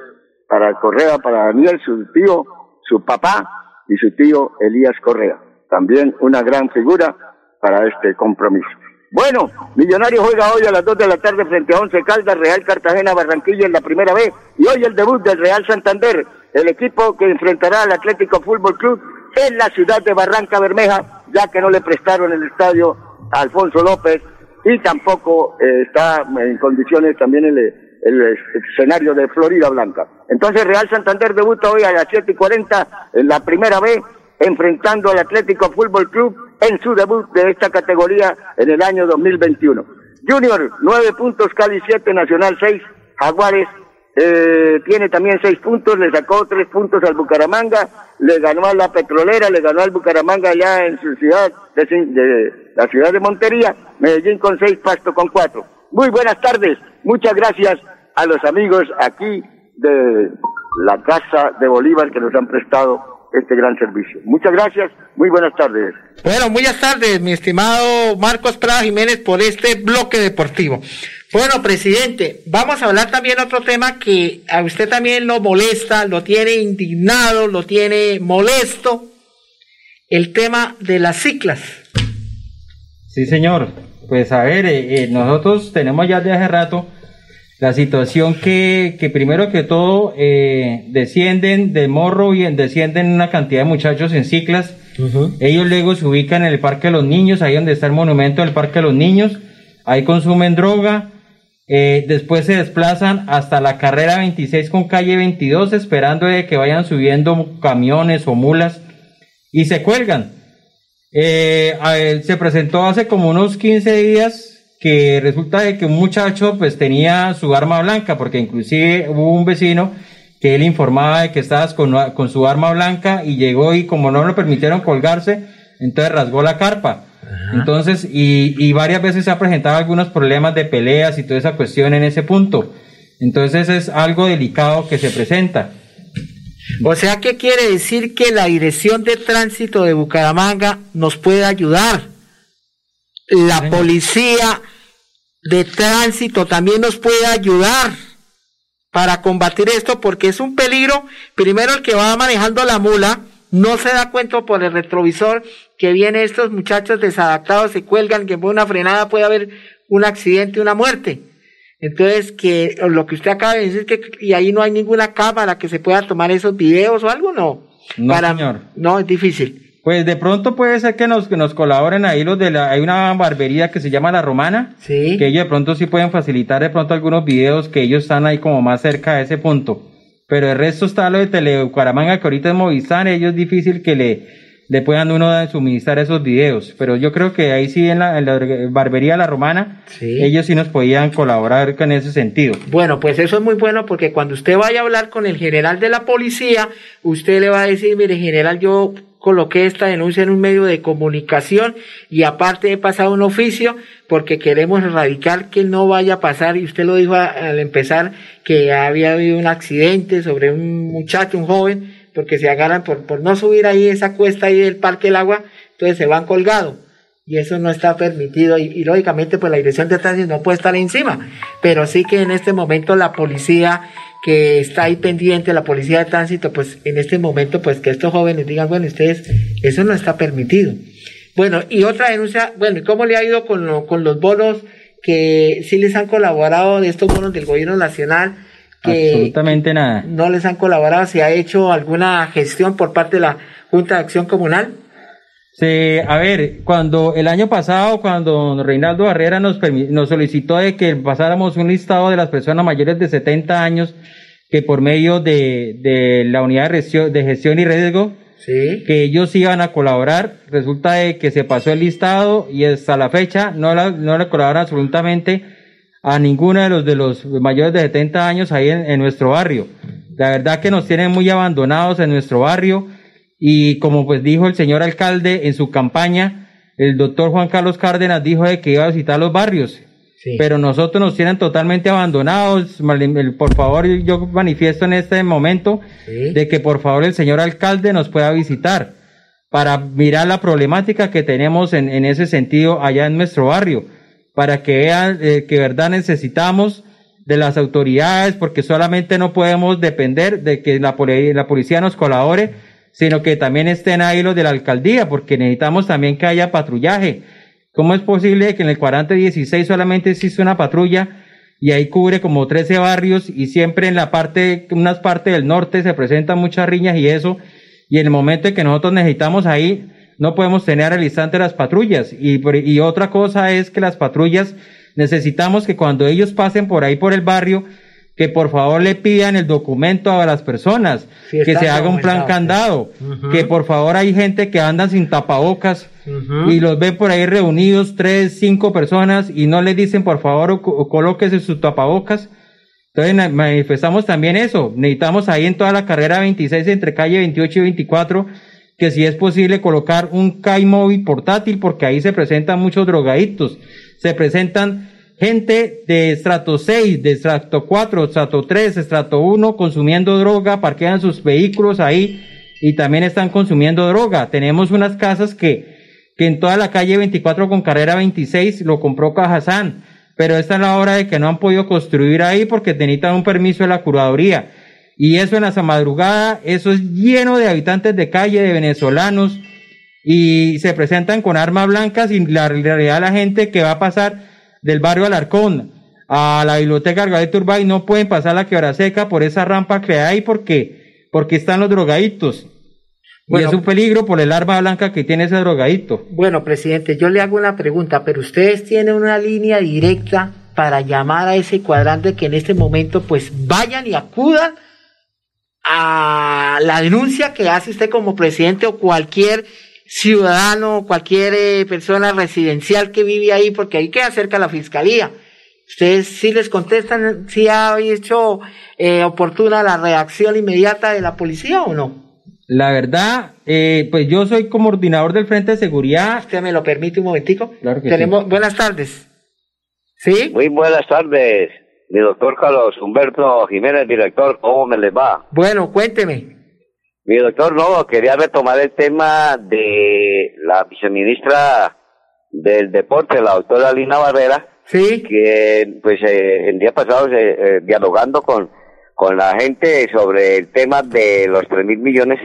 para Correa, para Daniel, su tío, su papá y su tío Elías Correa. También una gran figura para este compromiso. Bueno, Millonario juega hoy a las 2 de la tarde frente a Once Caldas, Real Cartagena, Barranquilla en la primera vez. Y hoy el debut del Real Santander, el equipo que enfrentará al Atlético Fútbol Club en la ciudad de Barranca Bermeja, ya que no le prestaron el estadio a Alfonso López y tampoco eh, está en condiciones también el, el, escenario de Florida Blanca. Entonces Real Santander debuta hoy a las 7 y 40 en la primera vez enfrentando al Atlético Fútbol Club en su debut de esta categoría en el año 2021. Junior, nueve puntos, Cali siete, Nacional seis, Jaguares eh, tiene también seis puntos, le sacó tres puntos al Bucaramanga, le ganó a la Petrolera, le ganó al Bucaramanga allá en su ciudad, de, la ciudad de Montería, Medellín con seis, Pasto con cuatro. Muy buenas tardes, muchas gracias a los amigos aquí de la Casa de Bolívar que nos han prestado este gran servicio. Muchas gracias, muy buenas tardes. Bueno, buenas tardes, mi estimado Marcos Prada Jiménez, por este bloque deportivo. Bueno, presidente, vamos a hablar también otro tema que a usted también lo molesta, lo tiene indignado, lo tiene molesto, el tema de las ciclas. Sí, señor. Pues a ver, eh, eh, nosotros tenemos ya de hace rato la situación que, que primero que todo eh, descienden de morro y descienden una cantidad de muchachos en ciclas. Ellos luego se ubican en el Parque de los Niños, ahí donde está el monumento del Parque de los Niños. Ahí consumen droga, eh, después se desplazan hasta la carrera 26 con calle 22 esperando de que vayan subiendo camiones o mulas y se cuelgan. Eh, se presentó hace como unos 15 días que resulta de que un muchacho pues tenía su arma blanca porque inclusive hubo un vecino que él informaba de que estabas con, con su arma blanca y llegó y como no le permitieron colgarse, entonces rasgó la carpa. Entonces, y, y, varias veces se ha presentado algunos problemas de peleas y toda esa cuestión en ese punto. Entonces es algo delicado que se presenta. O sea, ¿qué quiere decir que la Dirección de Tránsito de Bucaramanga nos puede ayudar? La policía de tránsito también nos puede ayudar para combatir esto porque es un peligro. Primero el que va manejando la mula no se da cuenta por el retrovisor que vienen estos muchachos desadaptados, se cuelgan, que por una frenada puede haber un accidente, una muerte. Entonces, que lo que usted acaba de decir, que y ahí no hay ninguna cámara que se pueda tomar esos videos o algo, no. No, señor. No, es difícil. Pues de pronto puede ser que nos, que nos colaboren ahí los de la, hay una barbería que se llama La Romana, sí. que ellos de pronto sí pueden facilitar de pronto algunos videos que ellos están ahí como más cerca de ese punto. Pero el resto está lo de Telebucaramanga, que ahorita es Movistar, ellos es difícil que le, le puedan uno suministrar esos videos. Pero yo creo que ahí sí en la, barbería La Romana, ellos sí nos podían colaborar con ese sentido. Bueno, pues eso es muy bueno porque cuando usted vaya a hablar con el general de la policía, usted le va a decir, mire general, yo coloqué esta denuncia en un medio de comunicación y aparte he pasado un oficio porque queremos erradicar que no vaya a pasar, y usted lo dijo al empezar, que había habido un accidente sobre un muchacho, un joven, porque se agarran por, por no subir ahí esa cuesta ahí del Parque del Agua, entonces se van colgados. Y eso no está permitido y, lógicamente pues la dirección de tránsito no puede estar encima. Pero sí que en este momento la policía que está ahí pendiente, la policía de tránsito, pues en este momento pues que estos jóvenes digan, bueno, ustedes, eso no está permitido. Bueno, y otra denuncia, bueno, ¿y cómo le ha ido con, con los bonos que sí les han colaborado de estos bonos del gobierno nacional? Absolutamente nada. No les han colaborado. ¿Se ha hecho alguna gestión por parte de la Junta de Acción Comunal? Sí, a ver, cuando el año pasado, cuando Reinaldo Barrera nos, nos solicitó de que pasáramos un listado de las personas mayores de 70 años que por medio de, de la unidad de gestión, y riesgo, sí. que ellos iban a colaborar, resulta de que se pasó el listado y hasta la fecha no, la, no le colaboran absolutamente a ninguno de los de los mayores de 70 años ahí en, nuestro barrio. La verdad que nos tienen muy abandonados en nuestro barrio y como pues dijo el señor alcalde en su campaña, el doctor Juan Carlos Cárdenas dijo de que iba a visitar los barrios. Pero nosotros nos tienen totalmente abandonados. Por favor, yo manifiesto en este momento de que por favor el señor alcalde nos pueda visitar para mirar la problemática que tenemos en, en ese sentido allá en nuestro barrio para que vean eh, que verdad necesitamos de las autoridades, porque solamente no podemos depender de que la, la policía nos colabore, sino que también estén ahí los de la alcaldía, porque necesitamos también que haya patrullaje. ¿Cómo es posible que en el 4016 solamente existe una patrulla y ahí cubre como 13 barrios y siempre en la parte, unas partes del norte se presentan muchas riñas y eso, y en el momento en que nosotros necesitamos ahí no podemos tener al instante las patrullas. Y, y otra cosa es que las patrullas necesitamos que cuando ellos pasen por ahí por el barrio, que por favor le pidan el documento a las personas, que se haga un plan candado, que por favor hay gente que anda sin tapabocas y los ven por ahí reunidos, tres, cinco personas y no les dicen por favor colóquese sus tapabocas Entonces manifestamos también eso. Necesitamos ahí en toda la carrera 26 entre calle 28 y 24 que si es posible colocar un CAI móvil portátil porque ahí se presentan muchos drogaditos. Se presentan gente de estrato 6, de estrato 4, estrato 3, estrato 1 consumiendo droga, parquean sus vehículos ahí y también están consumiendo droga. Tenemos unas casas que, que en toda la calle 24 con carrera 26 lo compró Cajazán pero esta es la hora de que no han podido construir ahí porque necesitan un permiso de la curaduría. Y eso en la madrugada, eso es lleno de habitantes de calle, de venezolanos, y se presentan con armas blancas y la realidad la gente que va a pasar del barrio Alarcón a la biblioteca Argadito Urbay no pueden pasar la quebra seca por esa rampa que hay porque, porque están los drogaditos. Bueno, y es un peligro por el arma blanca que tiene ese drogadito. Bueno, presidente, yo le hago una pregunta, pero ustedes tienen una línea directa para llamar a ese cuadrante que en este momento pues vayan y acudan a la denuncia que hace usted como presidente o cualquier ciudadano, cualquier eh, persona residencial que vive ahí, porque ahí queda cerca la fiscalía. Ustedes sí les contestan si ha hecho eh, oportuna la reacción inmediata de la policía o no. La verdad, eh, pues yo soy como coordinador del Frente de Seguridad. ¿Usted me lo permite un momentico? Claro que Tenemos, buenas tardes. ¿Sí? Muy buenas tardes, mi doctor Carlos Humberto Jiménez, director, ¿cómo me les va? Bueno, cuénteme. Mi doctor, no, quería retomar el tema de la viceministra del deporte, la doctora Lina Barrera. Sí. Que, pues, eh, el día pasado, eh, dialogando con con la gente sobre el tema de los tres mil millones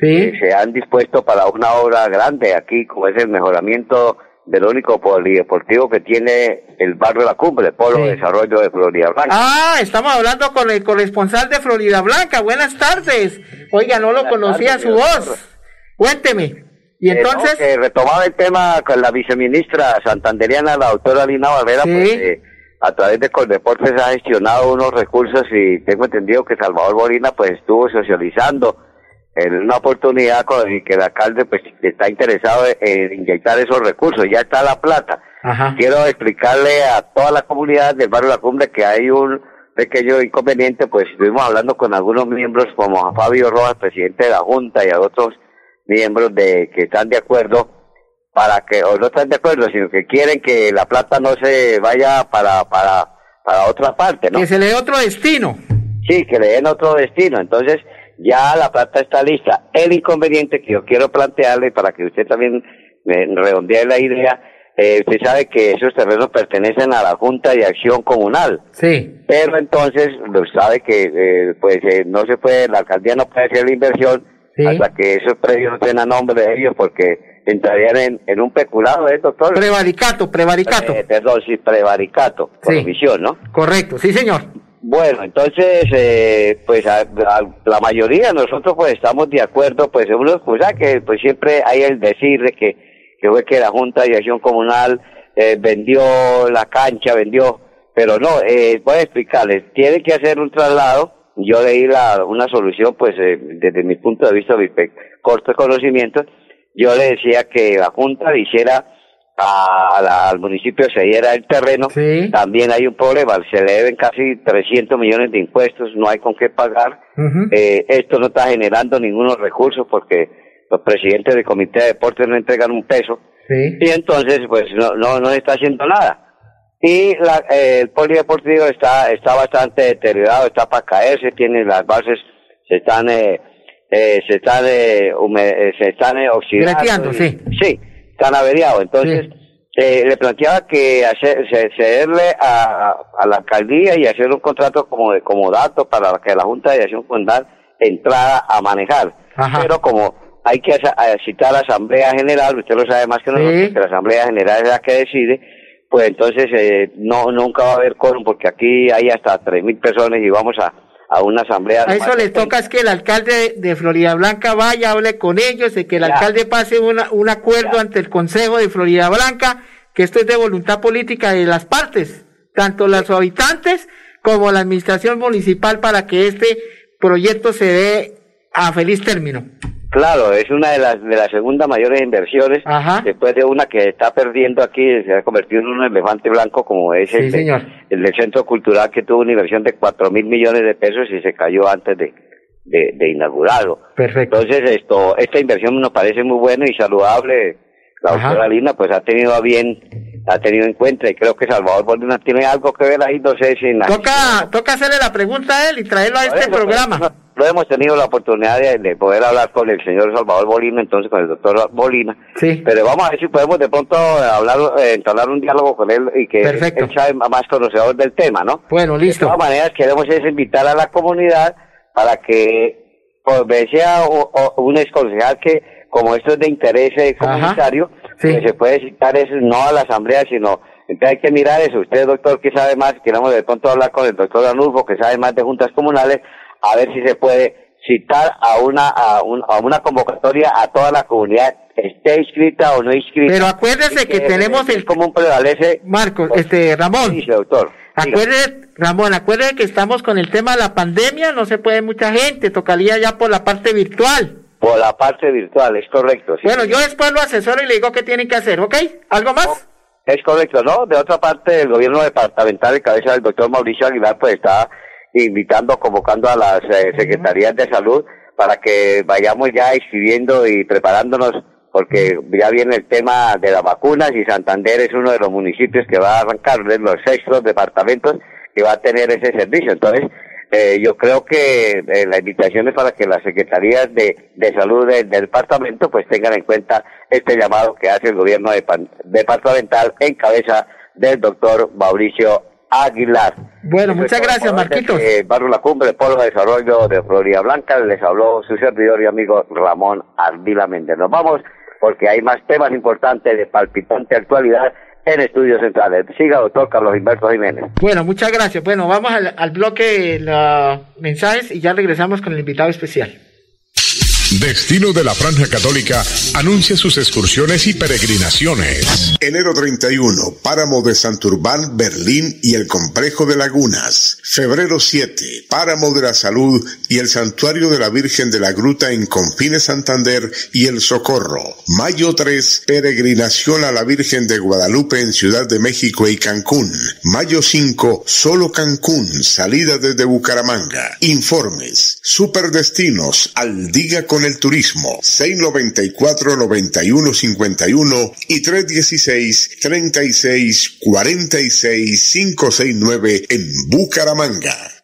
que se han dispuesto para una obra grande aquí, como es el mejoramiento del único polideportivo que tiene el barrio la Cumbre, el Polo de Desarrollo de Florida Blanca. Ah, estamos hablando con el corresponsal de Florida Blanca. Buenas tardes. Oiga, no lo conocía su voz. Cuénteme. Y eh, entonces. retomaba el tema con la viceministra santanderiana, la doctora Lina Barrera, pues. Eh, a través de Coldeportes ha gestionado unos recursos y tengo entendido que Salvador Bolina pues estuvo socializando en una oportunidad con y que el alcalde pues está interesado en inyectar esos recursos, ya está la plata. Quiero explicarle a toda la comunidad del barrio La Cumbre que hay un pequeño inconveniente, pues estuvimos hablando con algunos miembros como a Fabio Rojas, presidente de la Junta y a otros miembros de que están de acuerdo para que, o no están de acuerdo, sino que quieren que la plata no se vaya para, para, para otra parte, ¿no? Que se le dé otro destino. Sí, que le den otro destino. Entonces, ya la plata está lista. El inconveniente que yo quiero plantearle para que usted también me redondee la idea, eh, usted sabe que esos terrenos pertenecen a la Junta de Acción Comunal. Sí. Pero entonces, sabe que eh, pues eh, no se puede, la alcaldía no puede hacer la inversión hasta que esos predios no tengan nombre de ellos porque entrarían en, en un peculado, ¿eh, doctor? Prevaricato, prevaricato. Eh, perdón, sí, prevaricato, sí. ¿no? Correcto, sí, señor. Bueno, entonces, eh, pues la mayoría de nosotros pues estamos de acuerdo, pues uno, pues que pues siempre hay el decir de que, que fue que la Junta de Acción Comunal eh, vendió la cancha, vendió, pero no, eh, voy a explicarles, tiene que hacer un traslado, yo leí la, una solución pues eh, desde mi punto de vista, mi corto conocimiento, yo le decía que la Junta hiciera al municipio se diera el terreno, también hay un problema, se le deben casi 300 millones de impuestos, no hay con qué pagar, eh, esto no está generando ningunos recursos porque los presidentes del comité de deportes no entregan un peso, y entonces pues no, no, no está haciendo nada. Y la, eh, el polideportivo está, está bastante deteriorado, está para caerse, tiene las bases, se están... Eh, eh, se están eh, eh, se están eh, oxidando. sí. Sí, están averiados. Entonces, le planteaba que hacer, cederle a, a, la alcaldía y hacer un contrato como de como dato para que la Junta de Acción Condal entrara a manejar. Pero como hay que citar la Asamblea General, usted lo sabe más que nosotros, que la Asamblea General es la que decide, pues entonces eh, no nunca va a haber quórum porque aquí hay hasta tres mil personas y vamos a a una asamblea. A eso le toca es que el alcalde de Florida Blanca vaya, hable con ellos, de que el alcalde pase un acuerdo ante el Consejo de Florida Blanca, que esto es de voluntad política de las partes, tanto los habitantes como la administración municipal, para que este proyecto se dé a feliz término. Claro, es una de las de las segundas mayores inversiones después de una que está perdiendo aquí, se ha convertido en un elefante blanco como es el, el del Centro Cultural que tuvo una inversión de cuatro mil millones de pesos y se cayó antes de, de, de inaugurarlo. Perfecto. Entonces, esto, esta inversión nos parece muy buena y saludable. La Ajá. doctora Lina pues ha tenido a bien, ha tenido en cuenta y creo que Salvador Bolívar tiene algo que ver ahí, no sé si Toca, toca hacerle la pregunta a él y traerlo a este programa. No hemos tenido la oportunidad de, de poder hablar con el señor Salvador Bolina, entonces con el doctor Bolina. Sí. Pero vamos a ver si podemos de pronto hablar, eh, entablar un diálogo con él y que Perfecto. él sabe más conocedor del tema, ¿no? Bueno, listo. De todas maneras, queremos es invitar a la comunidad para que, pues, sea o- o un exconcejal que, como esto es de interés eh, comunitario, pues se puede citar eso no a la asamblea, sino entonces hay que mirar eso. Usted, doctor, que sabe más, queremos de pronto hablar con el doctor Anulfo, que sabe más de juntas comunales, a ver si se puede citar a una a, un- a una convocatoria a toda la comunidad, esté inscrita o no inscrita. Pero acuérdese que tenemos el común prevalece. Marcos, este, Ramón. Dice, doctor. Acuérdese, Ramón, acuérdese que estamos con el tema de la pandemia, no se puede mucha gente, tocaría ya por la parte virtual. Por la parte virtual, es correcto. sí. Bueno, yo después lo asesoro y le digo qué tienen que hacer, ¿ok? ¿Algo más? Es correcto, ¿no? De otra parte, el gobierno departamental, en cabeza del doctor Mauricio Aguilar, pues está invitando, convocando a las eh, secretarías de salud para que vayamos ya escribiendo y preparándonos, porque ya viene el tema de las vacunas y Santander es uno de los municipios que va a arrancar, de los sextos departamentos que va a tener ese servicio. Entonces, eh, yo creo que eh, la invitación es para que las secretarías de, de salud de- del departamento pues tengan en cuenta este llamado que hace el gobierno depa- departamental en cabeza del doctor Mauricio Aguilar. Bueno, muchas gracias, Marquitos. Eh, Barrio La Cumbre, Polo de Desarrollo de Florida Blanca, les habló su servidor y amigo Ramón Ardila Méndez. Nos vamos porque hay más temas importantes de palpitante actualidad en Estudios Centrales. Siga, doctor Carlos Humberto Jiménez. Bueno, muchas gracias. Bueno, vamos al, al bloque de los mensajes y ya regresamos con el invitado especial. Destino de la Franja Católica anuncia sus excursiones y peregrinaciones. Enero 31, Páramo de Santurbán, Berlín y el Complejo de Lagunas. Febrero 7, Páramo de la Salud y el Santuario de la Virgen de la Gruta en Confines Santander y El Socorro. Mayo 3, peregrinación a la Virgen de Guadalupe en Ciudad de México y Cancún. Mayo 5, solo Cancún, salida desde Bucaramanga. Informes, superdestinos, al con el turismo, 694-9151 y 316-3646-569 en Bucaramanga.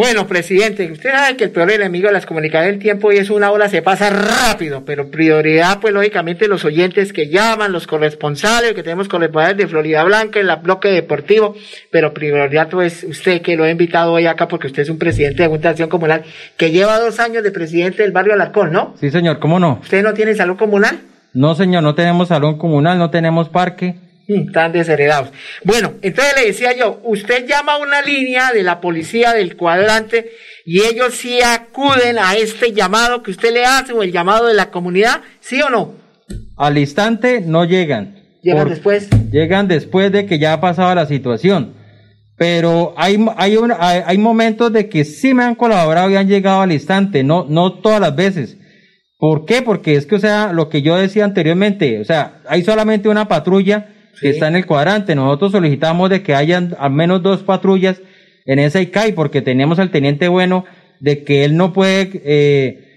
Bueno, presidente, usted sabe que el peor enemigo de las comunicaciones del tiempo y es una hora se pasa rápido, pero prioridad, pues lógicamente los oyentes que llaman, los corresponsales, que tenemos corresponsales de Florida Blanca en la bloque deportivo, pero prioridad pues usted que lo he invitado hoy acá porque usted es un presidente de Junta de Acción Comunal que lleva dos años de presidente del barrio Alarcón, ¿no? Sí, señor, ¿cómo no? ¿Usted no tiene salud comunal? No, señor, no tenemos salón comunal, no tenemos parque. Mm, Están desheredados. Bueno, entonces le decía yo, usted llama a una línea de la policía del cuadrante y ellos sí acuden a este llamado que usted le hace o el llamado de la comunidad, ¿sí o no? Al instante no llegan. Llegan después. Llegan después de que ya ha pasado la situación. Pero hay, hay, un- hay, hay momentos de que sí me han colaborado y han llegado al instante, no, no todas las veces. ¿Por qué? Porque es que, o sea, lo que yo decía anteriormente, o sea, hay solamente una patrulla que está en el cuadrante. Nosotros solicitamos de que hayan al menos dos patrullas en esa ICAI porque teníamos al teniente bueno de que él no puede, eh,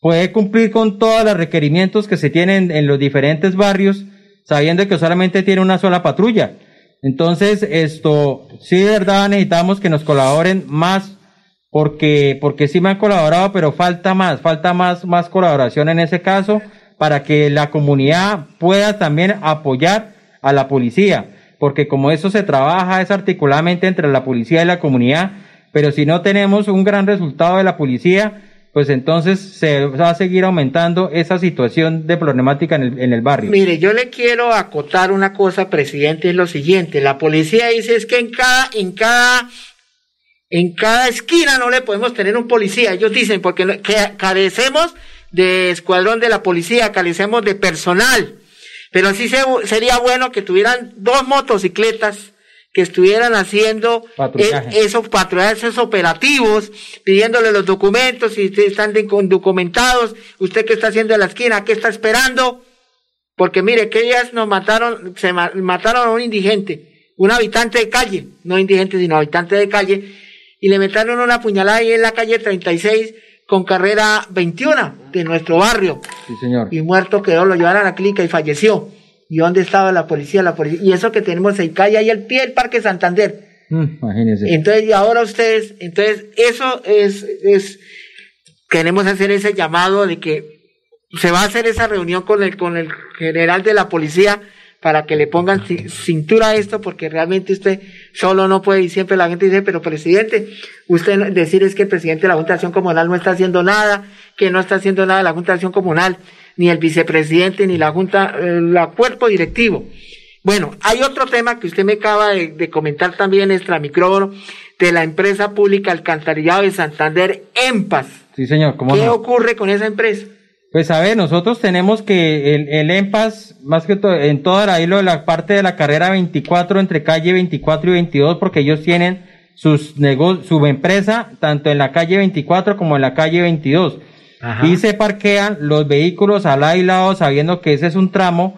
puede cumplir con todos los requerimientos que se tienen en los diferentes barrios, sabiendo que solamente tiene una sola patrulla. Entonces, esto, sí de verdad necesitamos que nos colaboren más, porque, porque sí me han colaborado, pero falta más, falta más, más colaboración en ese caso, para que la comunidad pueda también apoyar a la policía, porque como eso se trabaja es articuladamente entre la policía y la comunidad, pero si no tenemos un gran resultado de la policía, pues entonces se va a seguir aumentando esa situación de problemática en el, en el barrio. Mire, yo le quiero acotar una cosa, presidente, es lo siguiente. La policía dice es que en cada, en cada, en cada esquina no le podemos tener un policía. Ellos dicen porque carecemos de escuadrón de la policía, carecemos de personal. Pero sí sería bueno que tuvieran dos motocicletas que estuvieran haciendo esos patrullajes operativos, pidiéndole los documentos, si están documentados, usted que está haciendo en la esquina, ¿qué está esperando? Porque mire, que ellas nos mataron, se mataron a un indigente, un habitante de calle, no indigente, sino habitante de calle, y le metieron una puñalada ahí en la calle 36 con carrera 21 de nuestro barrio. Sí, señor. Y muerto quedó, lo llevaron a la clínica y falleció. ¿Y dónde estaba la policía? La policía. Y eso que tenemos en calle ahí al pie del Parque Santander. Mm, imagínese. Entonces, y ahora ustedes, entonces, eso es, es, queremos hacer ese llamado de que se va a hacer esa reunión con el, con el general de la policía para que le pongan cintura a esto, porque realmente usted solo no puede, y siempre la gente dice, pero presidente, usted decir es que el presidente de la Junta de Acción Comunal no está haciendo nada, que no está haciendo nada la Junta de Acción Comunal ni el vicepresidente, ni la Junta, el eh, cuerpo directivo. Bueno, hay otro tema que usted me acaba de, comentar también, extra micrófono, de la empresa pública Alcantarillado de Santander, EMPAS. Sí, señor, ¿cómo ¿Qué ocurre con esa empresa? Pues a ver, nosotros tenemos que el, el EMPAS, más que todo, en toda la, de la parte de la carrera 24, entre calle 24 y 22, porque ellos tienen sus su empresa tanto en la calle 24 como en la calle 22 y se parquean los vehículos al lado y lado sabiendo que ese es un tramo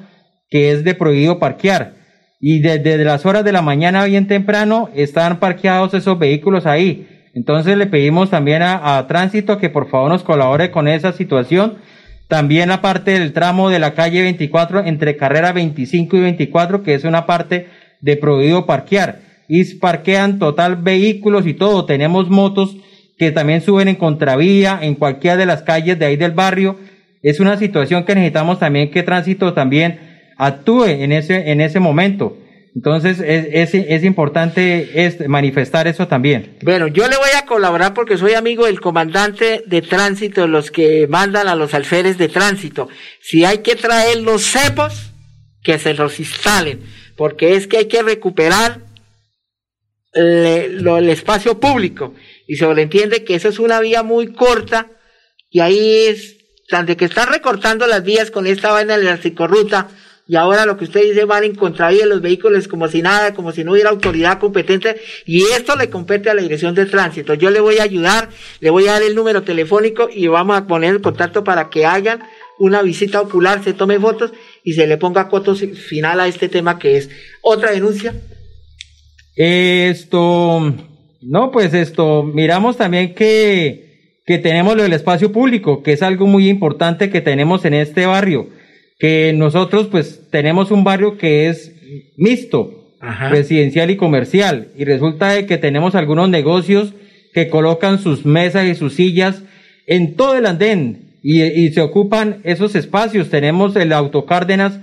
que es de prohibido parquear. Y desde las horas de la mañana bien temprano están parqueados esos vehículos ahí. Entonces le pedimos también a, Tránsito que por favor nos colabore con esa situación. También la parte del tramo de la calle 24 entre carrera 25 y 24 que es una parte de prohibido parquear. Y parquean total vehículos y todo. Tenemos motos que también suben en contravía en cualquiera de las calles de ahí del barrio. Es una situación que necesitamos también que tránsito también actúe en ese, en ese momento. Entonces es, es, importante es manifestar eso también. Bueno, yo le voy a colaborar porque soy amigo del comandante de tránsito, los que mandan a los alférez de tránsito. Si hay que traer los cepos, que se los instalen, porque es que hay que recuperar el espacio público y se entiende que esa es una vía muy corta y ahí es, tanto que están recortando las vías con esta vaina de la psicorruta y ahora lo que usted dice van en contravía los vehículos como si nada, como si no hubiera autoridad competente y esto le compete a la dirección de tránsito. Yo le voy a ayudar, le voy a dar el número telefónico y vamos a poner el contacto para que hagan una visita ocular, se tome fotos y se le ponga coto final a este tema que es otra denuncia. Esto, no, pues esto, miramos también que, que tenemos lo del espacio público, que es algo muy importante que tenemos en este barrio, que nosotros pues tenemos un barrio que es mixto, residencial y comercial, y resulta de que tenemos algunos negocios que colocan sus mesas y sus sillas en todo el andén y, y se ocupan esos espacios. Tenemos el autocárdenas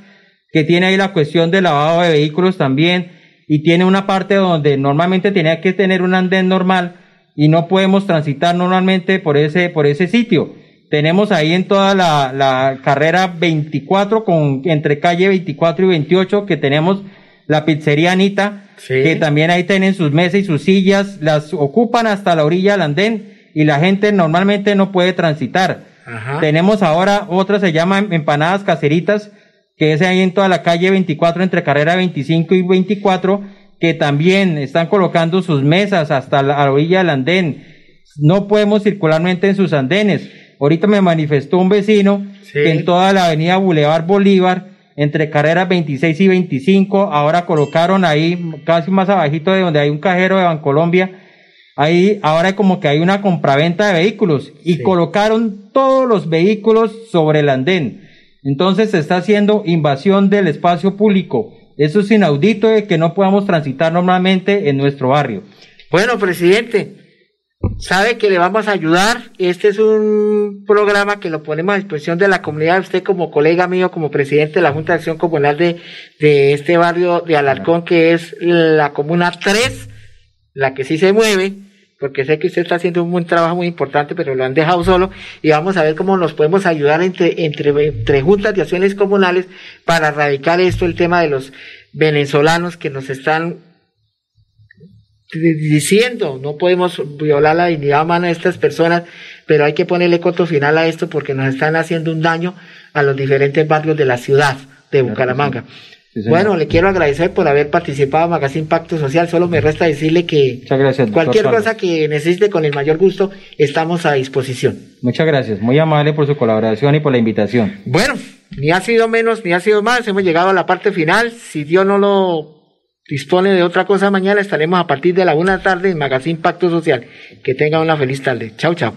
que tiene ahí la cuestión del lavado de vehículos también, y tiene una parte donde normalmente tenía que tener un andén normal y no podemos transitar normalmente por ese, por ese sitio. Tenemos ahí en toda la, la carrera 24 con, entre calle 24 y 28 que tenemos la pizzería Anita, que también ahí tienen sus mesas y sus sillas, las ocupan hasta la orilla del andén y la gente normalmente no puede transitar. Tenemos ahora otra, se llama empanadas caseritas, que es ahí en toda la calle 24 entre carrera 25 y 24, que también están colocando sus mesas hasta la, orilla del andén. No podemos circular en sus andenes. Ahorita me manifestó un vecino que en toda la avenida Boulevard Bolívar, entre carreras 26 y 25, ahora colocaron ahí, casi más abajito de donde hay un cajero de Bancolombia, ahí ahora como que hay una compraventa de vehículos y colocaron todos los vehículos sobre el andén. Entonces se está haciendo invasión del espacio público. Eso es inaudito de que no podamos transitar normalmente en nuestro barrio. Bueno, presidente, sabe que le vamos a ayudar. Este es un programa que lo ponemos a disposición de la comunidad. Usted como colega mío, como presidente de la Junta de Acción Comunal de, de este barrio de Alarcón, que es la Comuna 3, la que sí se mueve, porque sé que usted está haciendo un buen trabajo muy importante, pero lo han dejado solo y vamos a ver cómo nos podemos ayudar entre, entre, entre juntas de acciones comunales para erradicar esto, el tema de los venezolanos que nos están diciendo, no podemos violar la dignidad humana de estas personas, pero hay que ponerle coto final a esto porque nos están haciendo un daño a los diferentes barrios de la ciudad de Bucaramanga. bueno, le quiero agradecer por haber participado en Magazine Pacto Social. Solo me resta decirle que cualquier cosa que necesite con el mayor gusto, estamos a disposición. Muchas gracias, muy amable por su colaboración y por la invitación. Bueno, ni ha sido menos, ni ha sido más. Hemos llegado a la parte final. Si Dios no lo dispone de otra cosa mañana, estaremos a partir de la una tarde en Magazine Pacto Social. Que tenga una feliz tarde. Chao, chao.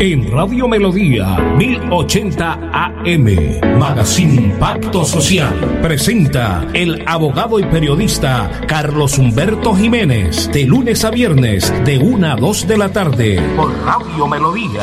En Radio Melodía 1080 AM, Magazine Pacto Social, presenta el abogado y periodista Carlos Humberto Jiménez, de lunes a viernes, de una a dos de la tarde, por Radio Melodía.